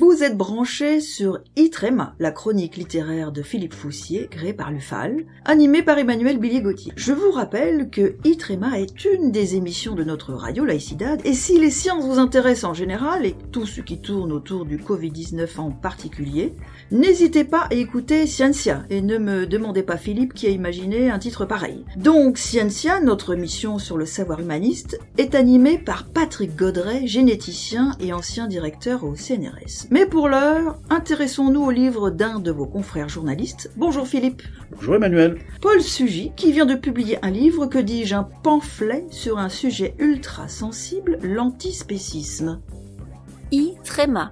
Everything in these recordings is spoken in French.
Vous êtes branché sur Itrema, la chronique littéraire de Philippe Foussier, créée par l'UFAL, animée par Emmanuel Billier-Gauthier. Je vous rappelle que Itrema est une des émissions de notre radio Laïcidad, et si les sciences vous intéressent en général, et tout ce qui tourne autour du Covid-19 en particulier, n'hésitez pas à écouter Scientia, et ne me demandez pas Philippe qui a imaginé un titre pareil. Donc Scientia, notre mission sur le savoir humaniste, est animée par Patrick Godret, généticien et ancien directeur au CNRS. Mais pour l'heure, intéressons-nous au livre d'un de vos confrères journalistes. Bonjour Philippe. Bonjour Emmanuel. Paul Sugy, qui vient de publier un livre, que dis-je, un pamphlet sur un sujet ultra sensible, l'antispécisme. I. Tréma,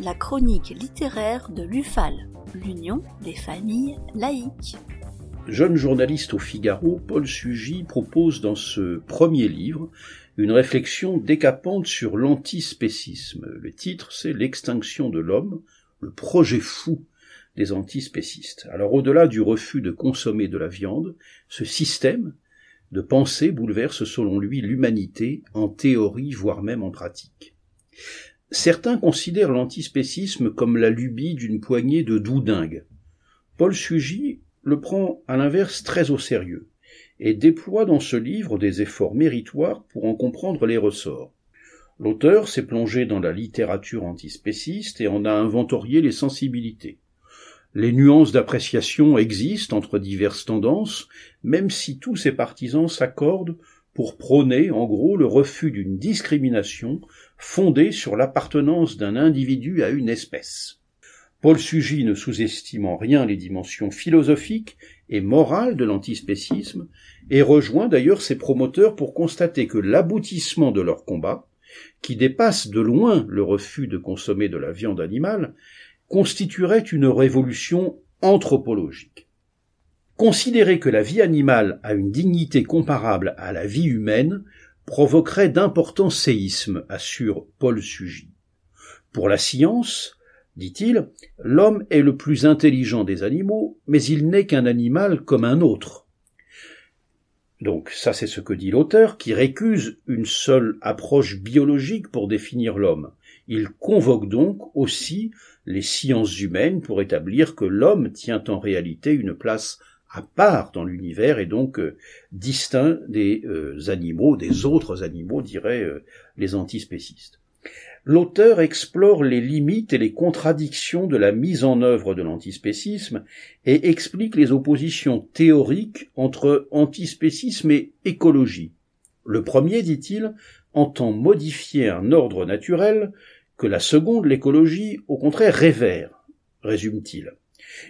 la chronique littéraire de l'UFAL, l'Union des familles laïques. Jeune journaliste au Figaro, Paul Sugy propose dans ce premier livre une réflexion décapante sur l'antispécisme. Le titre, c'est L'extinction de l'homme, le projet fou des antispécistes. Alors au-delà du refus de consommer de la viande, ce système de pensée bouleverse selon lui l'humanité en théorie, voire même en pratique. Certains considèrent l'antispécisme comme la lubie d'une poignée de doudingues. Paul Sugy le prend à l'inverse très au sérieux et déploie dans ce livre des efforts méritoires pour en comprendre les ressorts. L'auteur s'est plongé dans la littérature antispéciste et en a inventorié les sensibilités. Les nuances d'appréciation existent entre diverses tendances, même si tous ses partisans s'accordent pour prôner, en gros, le refus d'une discrimination fondée sur l'appartenance d'un individu à une espèce. Paul Sugy ne sous-estime en rien les dimensions philosophiques et morales de l'antispécisme, et rejoint d'ailleurs ses promoteurs pour constater que l'aboutissement de leur combat, qui dépasse de loin le refus de consommer de la viande animale, constituerait une révolution anthropologique. Considérer que la vie animale a une dignité comparable à la vie humaine provoquerait d'importants séismes, assure Paul Sugy. Pour la science, dit-il, l'homme est le plus intelligent des animaux, mais il n'est qu'un animal comme un autre. Donc ça c'est ce que dit l'auteur, qui récuse une seule approche biologique pour définir l'homme. Il convoque donc aussi les sciences humaines pour établir que l'homme tient en réalité une place à part dans l'univers et donc euh, distinct des euh, animaux, des autres animaux, diraient euh, les antispécistes l'auteur explore les limites et les contradictions de la mise en œuvre de l'antispécisme et explique les oppositions théoriques entre antispécisme et écologie. Le premier, dit-il, entend modifier un ordre naturel que la seconde, l'écologie, au contraire révère, résume-t-il.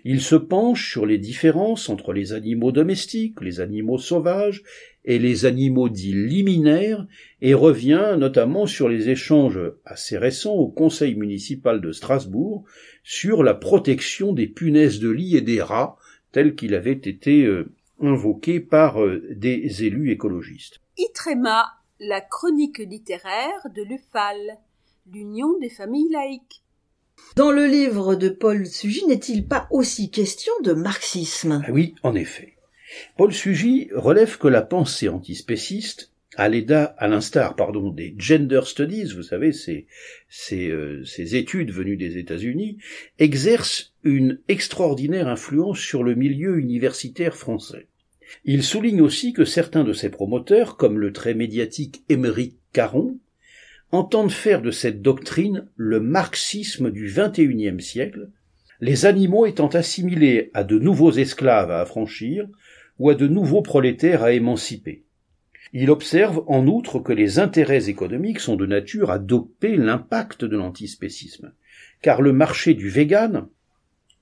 Il se penche sur les différences entre les animaux domestiques, les animaux sauvages et les animaux dits liminaires et revient notamment sur les échanges assez récents au Conseil municipal de Strasbourg sur la protection des punaises de lit et des rats tels qu'il avait été euh, invoqué par euh, des élus écologistes. Itrema, la chronique littéraire de l'UFAL, l'Union des familles laïques. Dans le livre de Paul Sugy, n'est-il pas aussi question de marxisme? Ah Oui, en effet. Paul Sugy relève que la pensée antispéciste, à l'instar pardon des gender studies, vous savez, ces, ces, euh, ces études venues des États-Unis, exerce une extraordinaire influence sur le milieu universitaire français. Il souligne aussi que certains de ses promoteurs, comme le très médiatique Émeric Caron, entendent faire de cette doctrine le marxisme du XXIe siècle, les animaux étant assimilés à de nouveaux esclaves à affranchir ou à de nouveaux prolétaires à émanciper. Il observe en outre que les intérêts économiques sont de nature à doper l'impact de l'antispécisme, car le marché du vegan,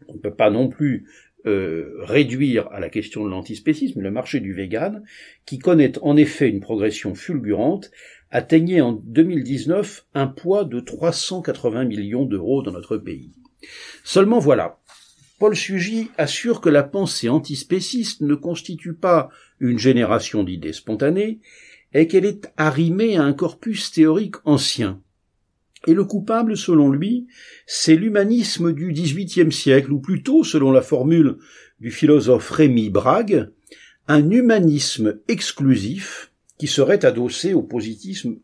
on ne peut pas non plus euh, réduire à la question de l'antispécisme, le marché du vegan, qui connaît en effet une progression fulgurante, atteignait en 2019 un poids de 380 millions d'euros dans notre pays. Seulement voilà, Paul Sugy assure que la pensée antispéciste ne constitue pas une génération d'idées spontanées, et qu'elle est arrimée à un corpus théorique ancien. Et le coupable, selon lui, c'est l'humanisme du XVIIIe siècle, ou plutôt, selon la formule du philosophe Rémy Brague, un humanisme exclusif qui serait adossé au positivisme,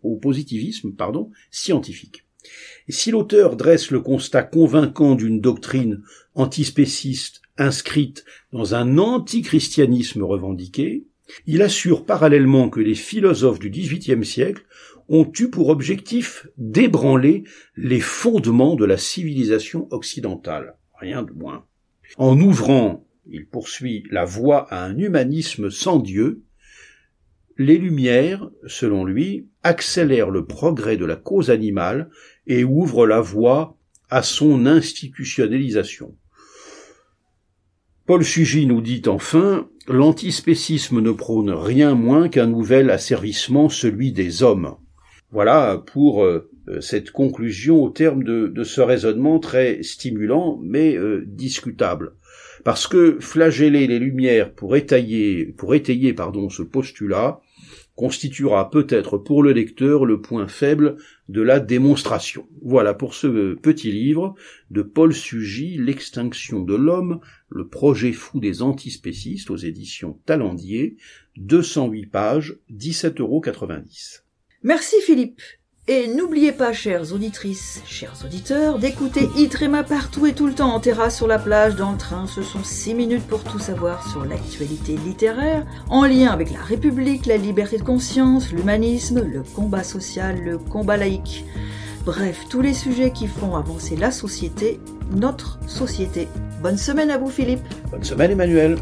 scientifique. Si l'auteur dresse le constat convaincant d'une doctrine antispéciste inscrite dans un antichristianisme revendiqué, il assure parallèlement que les philosophes du XVIIIe siècle ont eu pour objectif d'ébranler les fondements de la civilisation occidentale. Rien de moins. En ouvrant, il poursuit, la voie à un humanisme sans Dieu, les Lumières, selon lui, accélèrent le progrès de la cause animale et ouvrent la voie à son institutionnalisation. Paul Sugy nous dit enfin L'antispécisme ne prône rien moins qu'un nouvel asservissement, celui des hommes. Voilà pour euh, cette conclusion au terme de, ce raisonnement très stimulant mais euh, discutable. Parce que flageller les lumières pour étayer, pour étayer pardon, ce postulat constituera peut-être pour le lecteur le point faible de la démonstration. Voilà pour ce petit livre de Paul Sugy, L'extinction de l'homme, le projet fou des antispécistes aux éditions Talendier, 208 pages, 17,90 euros. Merci Philippe. Et n'oubliez pas, chères auditrices, chers auditeurs, d'écouter Itrema partout et tout le temps en terrasse, sur la plage, dans le train. Ce sont six minutes pour tout savoir sur l'actualité littéraire, en lien avec la République, la liberté de conscience, l'humanisme, le combat social, le combat laïque. Bref, tous les sujets qui font avancer la société, notre société. Bonne semaine à vous, Philippe. Bonne semaine, Emmanuel.